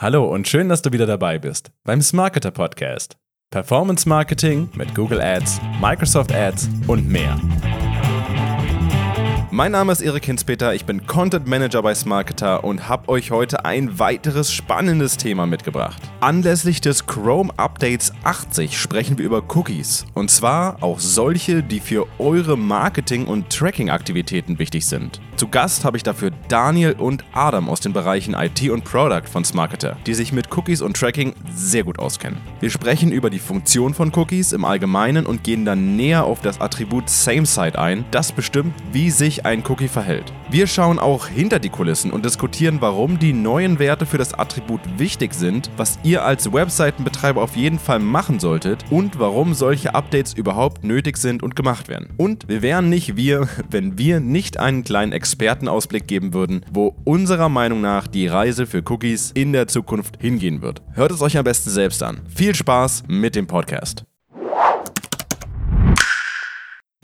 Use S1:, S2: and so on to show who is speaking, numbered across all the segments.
S1: Hallo und schön, dass du wieder dabei bist beim Smarketer Podcast. Performance Marketing mit Google Ads, Microsoft Ads und mehr. Mein Name ist Erik Hinspeter, ich bin Content Manager bei Smarketer und habe euch heute ein weiteres spannendes Thema mitgebracht. Anlässlich des Chrome Updates 80 sprechen wir über Cookies und zwar auch solche, die für eure Marketing- und Tracking-Aktivitäten wichtig sind. Zu Gast habe ich dafür Daniel und Adam aus den Bereichen IT und Product von Smarketer, die sich mit Cookies und Tracking sehr gut auskennen. Wir sprechen über die Funktion von Cookies im Allgemeinen und gehen dann näher auf das Attribut SameSite ein, das bestimmt, wie sich ein Cookie verhält. Wir schauen auch hinter die Kulissen und diskutieren, warum die neuen Werte für das Attribut wichtig sind, was ihr als Webseitenbetreiber auf jeden Fall machen solltet und warum solche Updates überhaupt nötig sind und gemacht werden. Und wir wären nicht wir, wenn wir nicht einen kleinen Expertenausblick geben würden, wo unserer Meinung nach die Reise für Cookies in der Zukunft hingehen wird. Hört es euch am besten selbst an. Viel Spaß mit dem Podcast.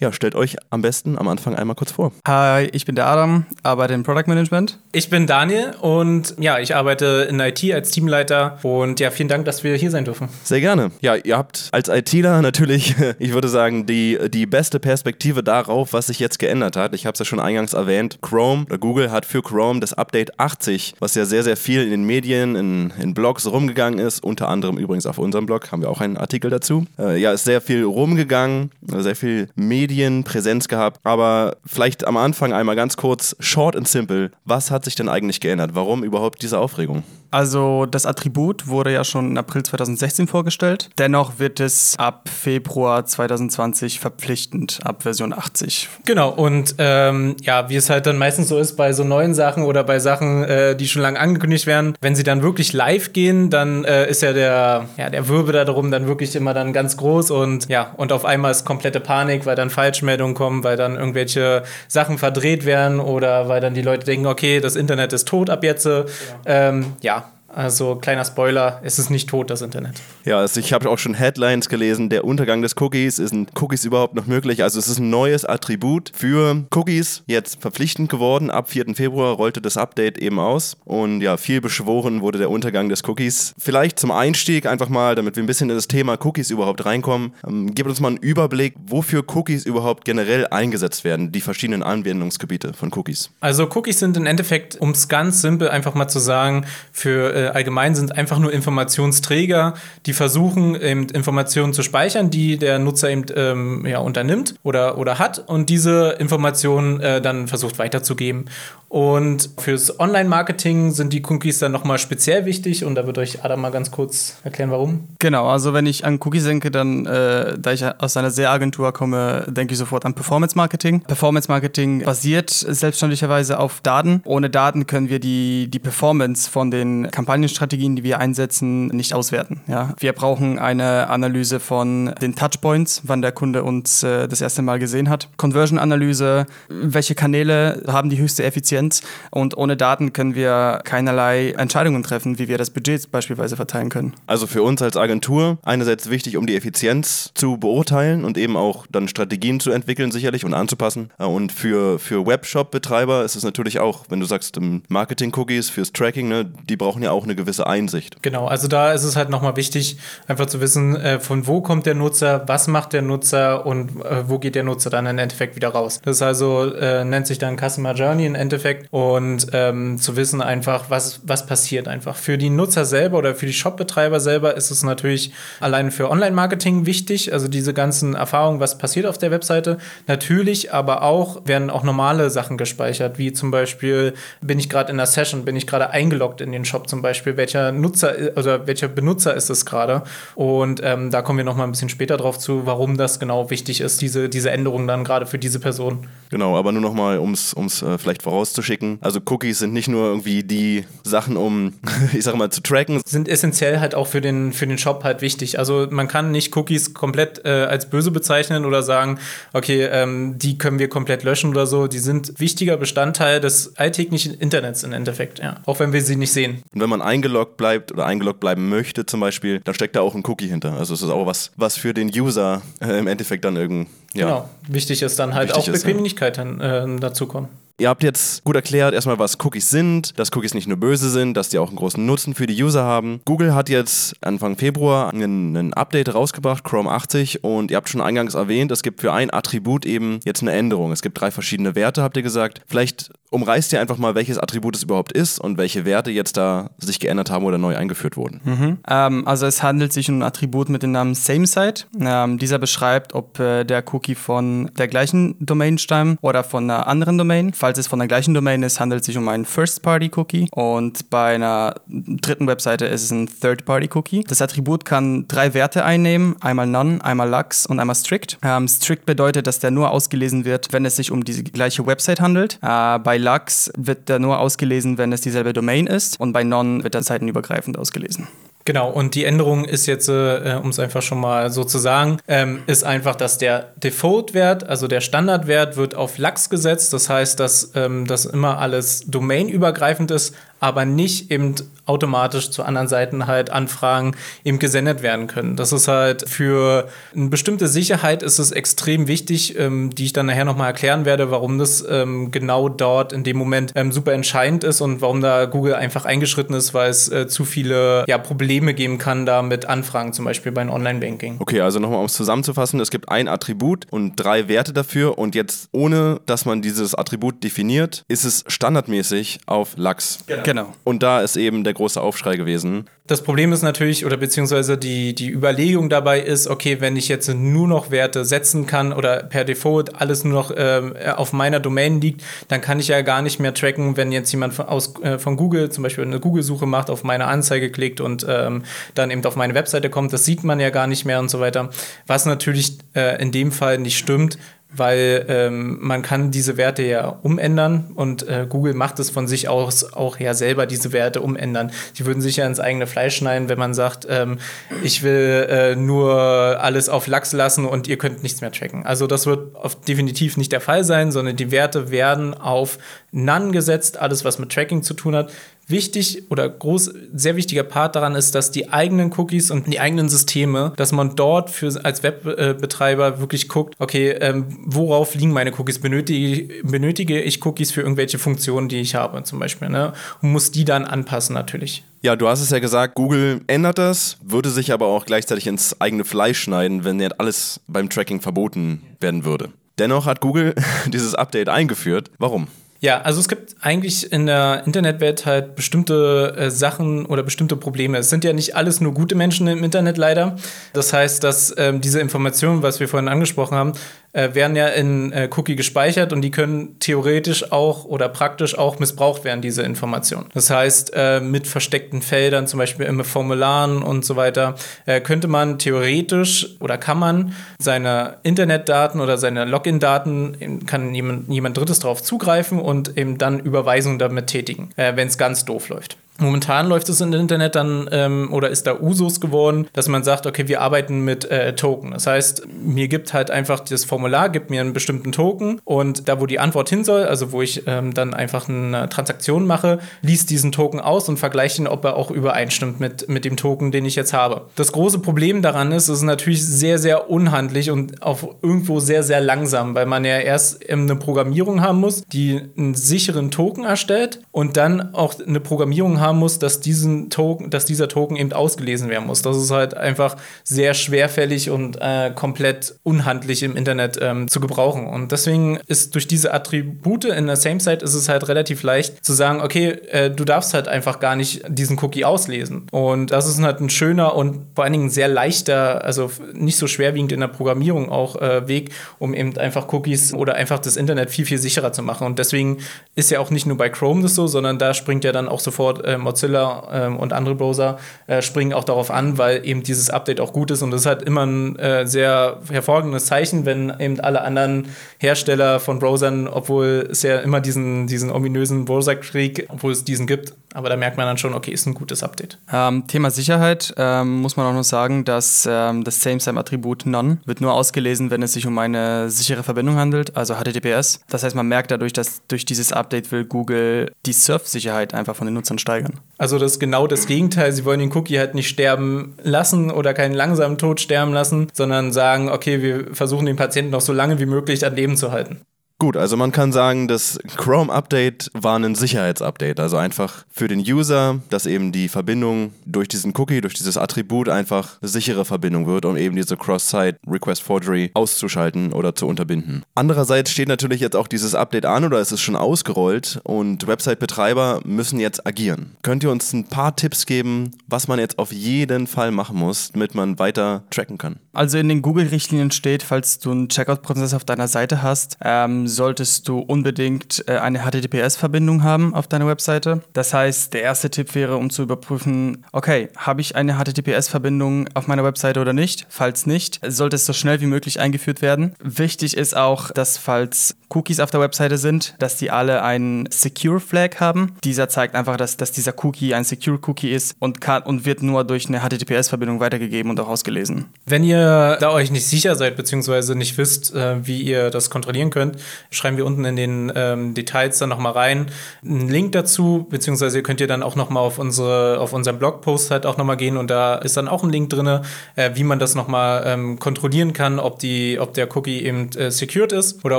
S1: Ja, stellt euch am besten am Anfang einmal kurz vor.
S2: Hi, ich bin der Adam, arbeite im Product Management.
S3: Ich bin Daniel und ja, ich arbeite in IT als Teamleiter und ja, vielen Dank, dass wir hier sein dürfen.
S1: Sehr gerne. Ja, ihr habt als ITler natürlich, ich würde sagen, die, die beste Perspektive darauf, was sich jetzt geändert hat. Ich habe es ja schon eingangs erwähnt. Chrome oder Google hat für Chrome das Update 80, was ja sehr, sehr viel in den Medien, in, in Blogs rumgegangen ist, unter anderem übrigens auf unserem Blog, haben wir auch einen Artikel dazu. Äh, ja, ist sehr viel rumgegangen, sehr viel Medien Medien Präsenz gehabt. Aber vielleicht am Anfang einmal ganz kurz, short and simple, was hat sich denn eigentlich geändert? Warum überhaupt diese Aufregung?
S2: Also das Attribut wurde ja schon im April 2016 vorgestellt. Dennoch wird es ab Februar 2020 verpflichtend, ab Version 80.
S3: Genau, und ähm, ja, wie es halt dann meistens so ist bei so neuen Sachen oder bei Sachen, äh, die schon lange angekündigt werden, wenn sie dann wirklich live gehen, dann äh, ist ja der, ja der Wirbel darum dann wirklich immer dann ganz groß und ja, und auf einmal ist komplette Panik, weil dann Falschmeldungen kommen, weil dann irgendwelche Sachen verdreht werden oder weil dann die Leute denken, okay, das Internet ist tot ab jetzt. Ja, ähm, ja also kleiner Spoiler, es ist nicht tot, das Internet.
S1: Ja, also ich habe auch schon Headlines gelesen, der Untergang des Cookies, ist ein Cookies überhaupt noch möglich? Also es ist ein neues Attribut für Cookies, jetzt verpflichtend geworden. Ab 4. Februar rollte das Update eben aus und ja, viel beschworen wurde der Untergang des Cookies. Vielleicht zum Einstieg einfach mal, damit wir ein bisschen in das Thema Cookies überhaupt reinkommen, ähm, gib uns mal einen Überblick, wofür Cookies überhaupt generell eingesetzt werden, die verschiedenen Anwendungsgebiete von Cookies.
S3: Also Cookies sind im Endeffekt, um es ganz simpel einfach mal zu sagen, für äh, allgemein sind einfach nur Informationsträger, die versuchen, eben Informationen zu speichern, die der Nutzer eben ähm, ja, unternimmt oder, oder hat und diese Informationen äh, dann versucht weiterzugeben. Und fürs Online-Marketing sind die Cookies dann nochmal speziell wichtig und da wird euch Adam mal ganz kurz erklären, warum.
S2: Genau, also wenn ich an Cookies denke, dann, äh, da ich aus einer SEA-Agentur komme, denke ich sofort an Performance-Marketing. Performance-Marketing basiert selbstständigerweise auf Daten. Ohne Daten können wir die, die Performance von den Kampagnenstrategien, die wir einsetzen, nicht auswerten. Ja? Wir brauchen eine Analyse von den Touchpoints, wann der Kunde uns äh, das erste Mal gesehen hat. Conversion-Analyse, welche Kanäle haben die höchste Effizienz und ohne Daten können wir keinerlei Entscheidungen treffen, wie wir das Budget beispielsweise verteilen können.
S1: Also für uns als Agentur einerseits wichtig, um die Effizienz zu beurteilen und eben auch dann Strategien zu entwickeln sicherlich und anzupassen. Äh, und für, für Webshop-Betreiber ist es natürlich auch, wenn du sagst, Marketing-Cookies fürs Tracking, ne, die brauchen ja auch eine gewisse Einsicht.
S3: Genau, also da ist es halt nochmal wichtig, einfach zu wissen, äh, von wo kommt der Nutzer, was macht der Nutzer und äh, wo geht der Nutzer dann im Endeffekt wieder raus. Das also, äh, nennt sich dann Customer Journey im Endeffekt und ähm, zu wissen einfach, was, was passiert einfach. Für die Nutzer selber oder für die Shopbetreiber selber ist es natürlich allein für Online-Marketing wichtig, also diese ganzen Erfahrungen, was passiert auf der Webseite. Natürlich, aber auch werden auch normale Sachen gespeichert, wie zum Beispiel, bin ich gerade in der Session, bin ich gerade eingeloggt in den Shop zum Beispiel, welcher Nutzer oder welcher Benutzer ist es gerade. Und ähm, da kommen wir noch mal ein bisschen später drauf zu, warum das genau wichtig ist, diese, diese Änderung dann gerade für diese Person.
S1: Genau, aber nur noch mal, um es äh, vielleicht voraus rauszuschicken. Also Cookies sind nicht nur irgendwie die Sachen, um, ich sag mal, zu tracken.
S3: Sind essentiell halt auch für den, für den Shop halt wichtig. Also man kann nicht Cookies komplett äh, als böse bezeichnen oder sagen, okay, ähm, die können wir komplett löschen oder so. Die sind wichtiger Bestandteil des alltäglichen Internets im Endeffekt, ja. Auch wenn wir sie nicht sehen.
S1: Und wenn man eingeloggt bleibt oder eingeloggt bleiben möchte zum Beispiel, dann steckt da auch ein Cookie hinter. Also es ist auch was, was für den User äh, im Endeffekt dann irgendwie
S3: ja. Genau. Wichtig ist dann halt auch Bequemlichkeit ja. äh, dazu kommen.
S1: Ihr habt jetzt gut erklärt, erstmal, was Cookies sind, dass Cookies nicht nur böse sind, dass die auch einen großen Nutzen für die User haben. Google hat jetzt Anfang Februar ein, Update rausgebracht, Chrome 80, und ihr habt schon eingangs erwähnt, es gibt für ein Attribut eben jetzt eine Änderung. Es gibt drei verschiedene Werte, habt ihr gesagt. Vielleicht umreißt ihr einfach mal, welches Attribut es überhaupt ist und welche Werte jetzt da sich geändert haben oder neu eingeführt wurden.
S2: Mhm. Ähm, also es handelt sich um ein Attribut mit dem Namen SameSite. Ähm, dieser beschreibt, ob äh, der Cookie von der gleichen Domain stammt oder von einer anderen Domain. Falls es von der gleichen Domain ist, handelt es sich um einen First-Party-Cookie und bei einer dritten Webseite ist es ein Third-Party-Cookie. Das Attribut kann drei Werte einnehmen, einmal None, einmal Lux und einmal Strict. Ähm, strict bedeutet, dass der nur ausgelesen wird, wenn es sich um die gleiche Website handelt. Äh, bei Lux wird der nur ausgelesen, wenn es dieselbe Domain ist und bei None wird er seitenübergreifend ausgelesen.
S3: Genau, und die Änderung ist jetzt, äh, um es einfach schon mal so zu sagen, ähm, ist einfach, dass der Default-Wert, also der Standardwert, wird auf Lux gesetzt. Das heißt, dass ähm, das immer alles domainübergreifend ist, aber nicht eben automatisch zu anderen Seiten halt Anfragen eben gesendet werden können. Das ist halt für eine bestimmte Sicherheit ist es extrem wichtig, ähm, die ich dann nachher nochmal erklären werde, warum das ähm, genau dort in dem Moment ähm, super entscheidend ist und warum da Google einfach eingeschritten ist, weil es äh, zu viele ja, Probleme geben kann da mit Anfragen, zum Beispiel beim Online-Banking.
S1: Okay, also nochmal um es zusammenzufassen, es gibt ein Attribut und drei Werte dafür und jetzt ohne, dass man dieses Attribut definiert, ist es standardmäßig auf Lux.
S2: Genau. Genau.
S1: Und da ist eben der große Aufschrei gewesen.
S3: Das Problem ist natürlich, oder beziehungsweise die, die Überlegung dabei ist, okay, wenn ich jetzt nur noch Werte setzen kann oder per Default alles nur noch äh, auf meiner Domain liegt, dann kann ich ja gar nicht mehr tracken, wenn jetzt jemand von, aus, äh, von Google zum Beispiel eine Google-Suche macht, auf meine Anzeige klickt und ähm, dann eben auf meine Webseite kommt. Das sieht man ja gar nicht mehr und so weiter. Was natürlich äh, in dem Fall nicht stimmt, weil ähm, man kann diese Werte ja umändern und äh, Google macht es von sich aus auch ja selber diese Werte umändern. Die würden sich ja ins eigene Fleisch schneiden, wenn man sagt, ähm, ich will äh, nur alles auf Lachs lassen und ihr könnt nichts mehr tracken. Also das wird definitiv nicht der Fall sein, sondern die Werte werden auf None gesetzt, alles was mit Tracking zu tun hat wichtig oder groß, sehr wichtiger Part daran ist, dass die eigenen Cookies und die eigenen Systeme, dass man dort für, als Webbetreiber wirklich guckt, okay, ähm, worauf liegen meine Cookies? Benötige, benötige ich Cookies für irgendwelche Funktionen, die ich habe, zum Beispiel, ne? Und muss die dann anpassen natürlich.
S1: Ja, du hast es ja gesagt, Google ändert das, würde sich aber auch gleichzeitig ins eigene Fleisch schneiden, wenn jetzt alles beim Tracking verboten werden würde. Dennoch hat Google dieses Update eingeführt. Warum?
S3: Ja, also es gibt eigentlich in der Internetwelt halt bestimmte äh, Sachen oder bestimmte Probleme. Es sind ja nicht alles nur gute Menschen im Internet leider. Das heißt, dass ähm, diese Informationen, was wir vorhin angesprochen haben, äh, werden ja in äh, Cookie gespeichert und die können theoretisch auch oder praktisch auch missbraucht werden, diese Informationen. Das heißt, äh, mit versteckten Feldern, zum Beispiel im Formularen und so weiter, äh, könnte man theoretisch oder kann man seine Internetdaten oder seine Login-Daten, kann jemand, jemand Drittes darauf zugreifen und eben dann Überweisungen damit tätigen, äh, wenn es ganz doof läuft. Momentan läuft es im Internet dann ähm, oder ist da Usus geworden, dass man sagt, okay, wir arbeiten mit äh, Token. Das heißt, mir gibt halt einfach das Formular, gibt mir einen bestimmten Token und da, wo die Antwort hin soll, also wo ich ähm, dann einfach eine Transaktion mache, liest diesen Token aus und vergleicht ihn, ob er auch übereinstimmt mit, mit dem Token, den ich jetzt habe. Das große Problem daran ist, es ist natürlich sehr, sehr unhandlich und auch irgendwo sehr, sehr langsam, weil man ja erst eine Programmierung haben muss, die einen sicheren Token erstellt und dann auch eine Programmierung haben muss, dass, diesen Token, dass dieser Token eben ausgelesen werden muss. Das ist halt einfach sehr schwerfällig und äh, komplett unhandlich im Internet ähm, zu gebrauchen. Und deswegen ist durch diese Attribute in der Same-Site ist es halt relativ leicht zu sagen, okay, äh, du darfst halt einfach gar nicht diesen Cookie auslesen. Und das ist halt ein schöner und vor allen Dingen sehr leichter, also nicht so schwerwiegend in der Programmierung auch äh, Weg, um eben einfach Cookies oder einfach das Internet viel, viel sicherer zu machen. Und deswegen ist ja auch nicht nur bei Chrome das so, sondern da springt ja dann auch sofort äh, Mozilla ähm, und andere Browser äh, springen auch darauf an, weil eben dieses Update auch gut ist. Und das ist halt immer ein äh, sehr hervorragendes Zeichen, wenn eben alle anderen Hersteller von Browsern, obwohl es ja immer diesen, diesen ominösen Browserkrieg, obwohl es diesen gibt, aber da merkt man dann schon, okay, ist ein gutes Update.
S2: Ähm, Thema Sicherheit ähm, muss man auch noch sagen, dass ähm, das Same-Same-Attribut None wird nur ausgelesen, wenn es sich um eine sichere Verbindung handelt, also HTTPS. Das heißt, man merkt dadurch, dass durch dieses Update will Google die Surf-Sicherheit einfach von den Nutzern steigern.
S3: Also das ist genau das Gegenteil. Sie wollen den Cookie halt nicht sterben lassen oder keinen langsamen Tod sterben lassen, sondern sagen, okay, wir versuchen den Patienten noch so lange wie möglich an Leben zu halten.
S1: Gut, also man kann sagen, das Chrome-Update war ein Sicherheitsupdate. Also einfach für den User, dass eben die Verbindung durch diesen Cookie, durch dieses Attribut einfach eine sichere Verbindung wird, um eben diese Cross-Site Request Forgery auszuschalten oder zu unterbinden. Andererseits steht natürlich jetzt auch dieses Update an oder es ist schon ausgerollt und Website-Betreiber müssen jetzt agieren. Könnt ihr uns ein paar Tipps geben, was man jetzt auf jeden Fall machen muss, damit man weiter tracken kann?
S2: Also in den Google-Richtlinien steht, falls du einen Checkout-Prozess auf deiner Seite hast, ähm, solltest du unbedingt äh, eine HTTPS-Verbindung haben auf deiner Webseite. Das heißt, der erste Tipp wäre, um zu überprüfen, okay, habe ich eine HTTPS-Verbindung auf meiner Webseite oder nicht? Falls nicht, sollte es so schnell wie möglich eingeführt werden. Wichtig ist auch, dass falls Cookies auf der Webseite sind, dass die alle einen Secure Flag haben. Dieser zeigt einfach, dass, dass dieser Cookie ein Secure Cookie ist und, kann, und wird nur durch eine HTTPS-Verbindung weitergegeben und auch ausgelesen.
S3: Wenn ihr da euch nicht sicher seid, beziehungsweise nicht wisst, äh, wie ihr das kontrollieren könnt, schreiben wir unten in den ähm, Details dann nochmal rein. Einen Link dazu, beziehungsweise ihr könnt ihr dann auch nochmal auf unsere, auf unseren Blogpost halt auch nochmal gehen und da ist dann auch ein Link drin, äh, wie man das nochmal ähm, kontrollieren kann, ob die, ob der Cookie eben äh, secured ist oder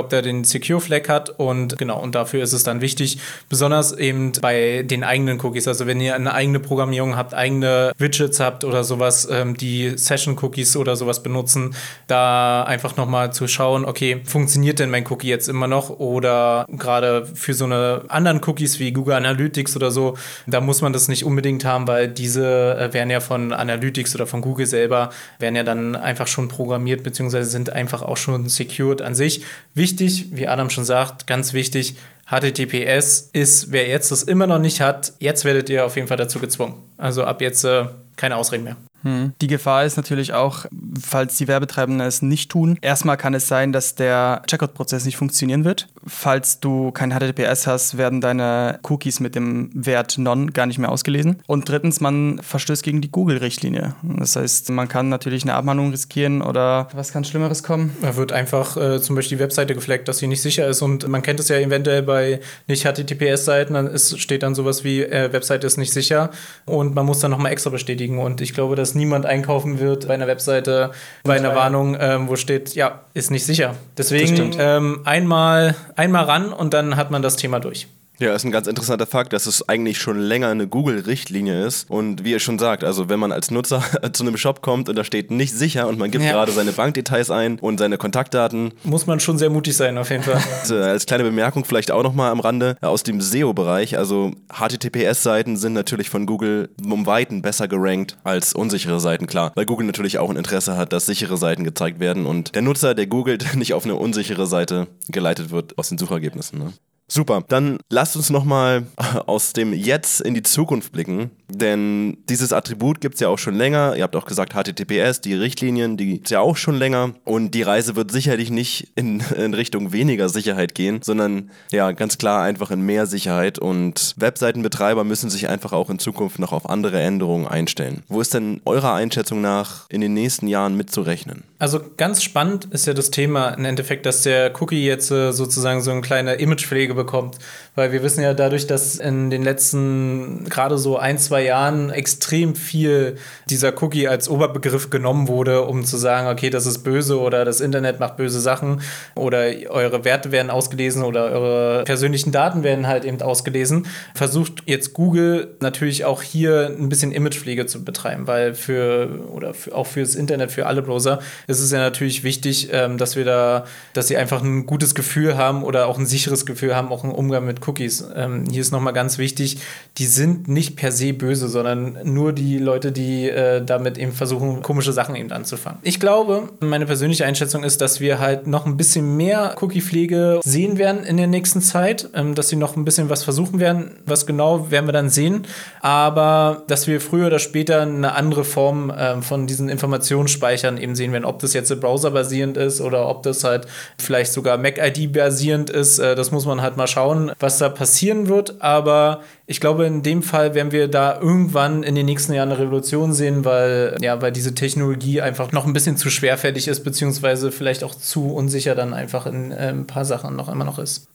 S3: ob der den Secure Flag hat. Und genau, und dafür ist es dann wichtig, besonders eben bei den eigenen Cookies, also wenn ihr eine eigene Programmierung habt, eigene Widgets habt oder sowas, ähm, die Session Cookies oder sowas benutzen, da einfach nochmal zu schauen, okay, funktioniert denn mein Cookie jetzt immer noch oder gerade für so eine anderen Cookies wie Google Analytics oder so, da muss man das nicht unbedingt haben, weil diese äh, werden ja von Analytics oder von Google selber, werden ja dann einfach schon programmiert, beziehungsweise sind einfach auch schon secured an sich. Wichtig, wie Adam schon sagt, ganz wichtig, HTTPS ist, wer jetzt das immer noch nicht hat, jetzt werdet ihr auf jeden Fall dazu gezwungen. Also ab jetzt äh, keine Ausreden mehr.
S2: Hm. Die Gefahr ist natürlich auch, falls die Werbetreibenden es nicht tun. Erstmal kann es sein, dass der Checkout-Prozess nicht funktionieren wird. Falls du kein HTTPS hast, werden deine Cookies mit dem Wert Non gar nicht mehr ausgelesen. Und drittens, man verstößt gegen die Google-Richtlinie. Das heißt, man kann natürlich eine Abmahnung riskieren oder was kann Schlimmeres kommen?
S3: Da wird einfach äh, zum Beispiel die Webseite gefleckt, dass sie nicht sicher ist. Und man kennt es ja eventuell bei nicht HTTPS-Seiten, dann ist, steht dann sowas wie äh, Webseite ist nicht sicher und man muss dann nochmal extra bestätigen. Und ich glaube, dass niemand einkaufen wird bei einer Webseite, bei einer Warnung, ähm, wo steht, ja, ist nicht sicher. Deswegen ähm, einmal, einmal ran und dann hat man das Thema durch.
S1: Ja, ist ein ganz interessanter Fakt, dass es eigentlich schon länger eine Google-Richtlinie ist. Und wie ihr schon sagt, also wenn man als Nutzer zu einem Shop kommt und da steht nicht sicher und man gibt ja. gerade seine Bankdetails ein und seine Kontaktdaten.
S3: Muss man schon sehr mutig sein, auf jeden Fall.
S1: Also, als kleine Bemerkung vielleicht auch nochmal am Rande aus dem SEO-Bereich. Also HTTPS-Seiten sind natürlich von Google um Weiten besser gerankt als unsichere Seiten, klar. Weil Google natürlich auch ein Interesse hat, dass sichere Seiten gezeigt werden und der Nutzer, der googelt, nicht auf eine unsichere Seite geleitet wird aus den Suchergebnissen. Ne? Super, dann lasst uns nochmal aus dem Jetzt in die Zukunft blicken, denn dieses Attribut gibt es ja auch schon länger. Ihr habt auch gesagt HTTPS, die Richtlinien, die gibt es ja auch schon länger und die Reise wird sicherlich nicht in, in, Richtung weniger Sicherheit gehen, sondern ja ganz klar einfach in mehr Sicherheit und Webseitenbetreiber müssen sich einfach auch in Zukunft noch auf andere Änderungen einstellen. Wo ist denn eurer Einschätzung nach in den nächsten Jahren mitzurechnen?
S3: Also ganz spannend ist ja das Thema im Endeffekt, dass der Cookie jetzt äh, sozusagen so eine kleine Imagepflege bekommt. Weil wir wissen ja dadurch, dass in den letzten gerade so ein, zwei Jahren extrem viel dieser Cookie als Oberbegriff genommen wurde, um zu sagen, okay, das ist böse oder das Internet macht böse Sachen oder eure Werte werden ausgelesen oder eure persönlichen Daten werden halt eben ausgelesen, versucht jetzt Google natürlich auch hier ein bisschen Imagepflege zu betreiben, weil für oder für, auch fürs Internet, für alle Browser, ist es ja natürlich wichtig, ähm, dass wir da, dass sie einfach ein gutes Gefühl haben oder auch ein sicheres Gefühl haben, auch einen Umgang mit Cookies. Ähm, hier ist nochmal ganz wichtig, die sind nicht per se böse, sondern nur die Leute, die äh, damit eben versuchen, komische Sachen eben anzufangen. Ich glaube, meine persönliche Einschätzung ist, dass wir halt noch ein bisschen mehr Cookie-Pflege sehen werden in der nächsten Zeit, ähm, dass sie noch ein bisschen was versuchen werden. Was genau werden wir dann sehen, aber dass wir früher oder später eine andere Form ähm, von diesen Informationsspeichern eben sehen werden, ob das jetzt browserbasierend ist oder ob das halt vielleicht sogar MAC-ID-basierend ist. Äh, das muss man halt mal schauen, was da passieren wird. Aber ich glaube, in dem Fall werden wir da irgendwann in den nächsten Jahren eine Revolution sehen, weil, ja, weil diese Technologie einfach noch ein bisschen zu schwerfällig ist, beziehungsweise vielleicht auch zu unsicher dann einfach in äh, ein paar Sachen noch immer noch ist.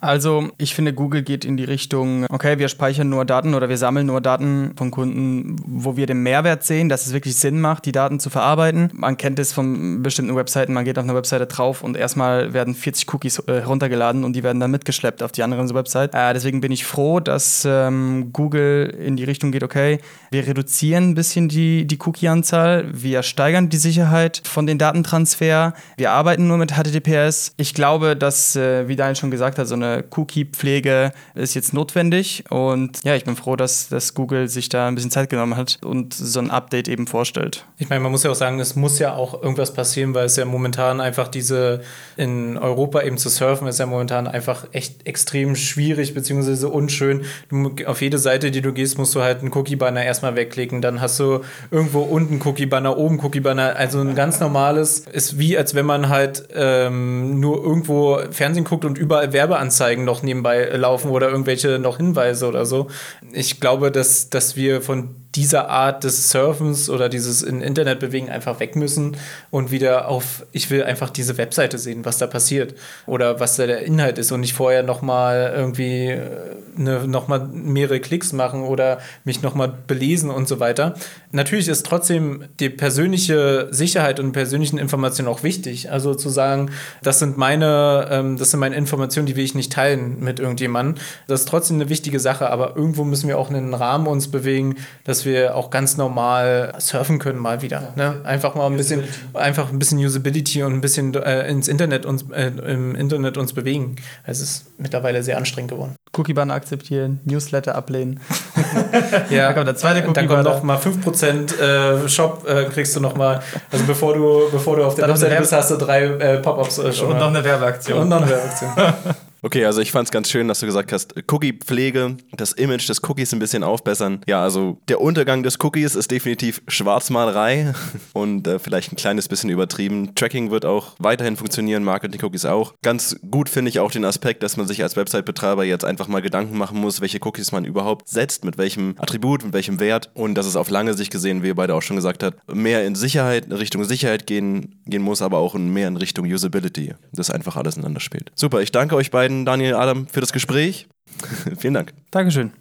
S2: Also, ich finde, Google geht in die Richtung, okay, wir speichern nur Daten oder wir sammeln nur Daten von Kunden, wo wir den Mehrwert sehen, dass es wirklich Sinn macht, die Daten zu verarbeiten. Man kennt es von bestimmten Webseiten, man geht auf eine Webseite drauf und erstmal werden 40 Cookies äh, heruntergeladen und die werden dann mitgeschleppt auf die andere Website. Äh, deswegen bin ich froh, dass ähm, Google in die Richtung geht, okay, wir reduzieren ein bisschen die, die Cookie-Anzahl, wir steigern die Sicherheit von den Datentransfer, wir arbeiten nur mit HTTPS. Ich glaube, dass, äh, wie Daniel schon gesagt hat, so eine Cookie-Pflege ist jetzt notwendig und ja, ich bin froh, dass, dass Google sich da ein bisschen Zeit genommen hat und so ein Update eben vorstellt.
S3: Ich meine, man muss ja auch sagen, es muss ja auch irgendwas passieren, weil es ja momentan einfach diese in Europa eben zu surfen, ist ja momentan einfach echt extrem schwierig bzw. unschön. Du, auf jede Seite, die du gehst, musst du halt einen Cookie-Banner erstmal wegklicken. Dann hast du irgendwo unten Cookie-Banner, oben Cookie-Banner. Also ein ganz normales ist wie, als wenn man halt ähm, nur irgendwo Fernsehen guckt und überall Werbeanzeigen noch nebenbei laufen oder irgendwelche noch Hinweise oder so. Ich glaube, dass, dass wir von dieser Art des Surfens oder dieses in Internet bewegen einfach weg müssen und wieder auf, ich will einfach diese Webseite sehen, was da passiert oder was da der Inhalt ist und nicht vorher nochmal irgendwie eine, noch mal mehrere Klicks machen oder mich nochmal belesen und so weiter. Natürlich ist trotzdem die persönliche Sicherheit und persönlichen Informationen auch wichtig. Also zu sagen, das sind meine, ähm, das sind meine Informationen, die will ich nicht teilen mit irgendjemandem. Das ist trotzdem eine wichtige Sache, aber irgendwo müssen wir auch in einen Rahmen uns bewegen, dass wir auch ganz normal surfen können mal wieder. Ne? Einfach mal ein bisschen, einfach ein bisschen Usability und ein bisschen äh, ins Internet uns, äh, im Internet uns bewegen. Es ist mittlerweile sehr anstrengend geworden.
S2: Cookie-Banner akzeptieren, Newsletter ablehnen.
S3: ja, dann kommt der zweite Cookie Dann kommt noch mal 5% äh, Shop, äh, kriegst du noch mal. Also bevor du, bevor du auf der Webseite bist, hast du drei äh, Pop-Ups äh,
S2: schon. Und noch eine Werbeaktion.
S3: Und noch eine Werbeaktion.
S1: Okay, also ich fand es ganz schön, dass du gesagt hast, Cookie-Pflege, das Image des Cookies ein bisschen aufbessern. Ja, also der Untergang des Cookies ist definitiv Schwarzmalerei und äh, vielleicht ein kleines bisschen übertrieben. Tracking wird auch weiterhin funktionieren, Marketing-Cookies auch. Ganz gut finde ich auch den Aspekt, dass man sich als Website-Betreiber jetzt einfach mal Gedanken machen muss, welche Cookies man überhaupt setzt, mit welchem Attribut, mit welchem Wert und dass es auf lange Sicht gesehen, wie ihr beide auch schon gesagt habt, mehr in Sicherheit, in Richtung Sicherheit gehen, gehen muss, aber auch mehr in Richtung Usability, dass einfach alles ineinander spielt. Super, ich danke euch beiden beiden, Daniel, Adam, für das Gespräch. Vielen Dank.
S2: Dankeschön.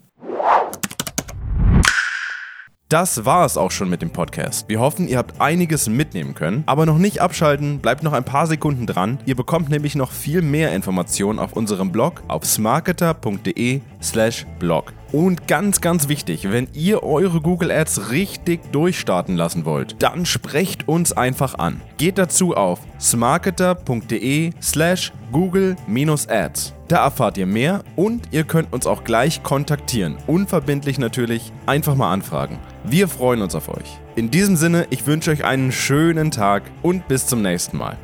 S1: Das war es auch schon mit dem Podcast. Wir hoffen, ihr habt einiges mitnehmen können, aber noch nicht abschalten, bleibt noch ein paar Sekunden dran. Ihr bekommt nämlich noch viel mehr Informationen auf unserem Blog auf smarketer.de/slash blog. Und ganz, ganz wichtig, wenn ihr eure Google Ads richtig durchstarten lassen wollt, dann sprecht uns einfach an. Geht dazu auf smarketer.de slash Google-Ads. Da erfahrt ihr mehr und ihr könnt uns auch gleich kontaktieren. Unverbindlich natürlich, einfach mal anfragen. Wir freuen uns auf euch. In diesem Sinne, ich wünsche euch einen schönen Tag und bis zum nächsten Mal.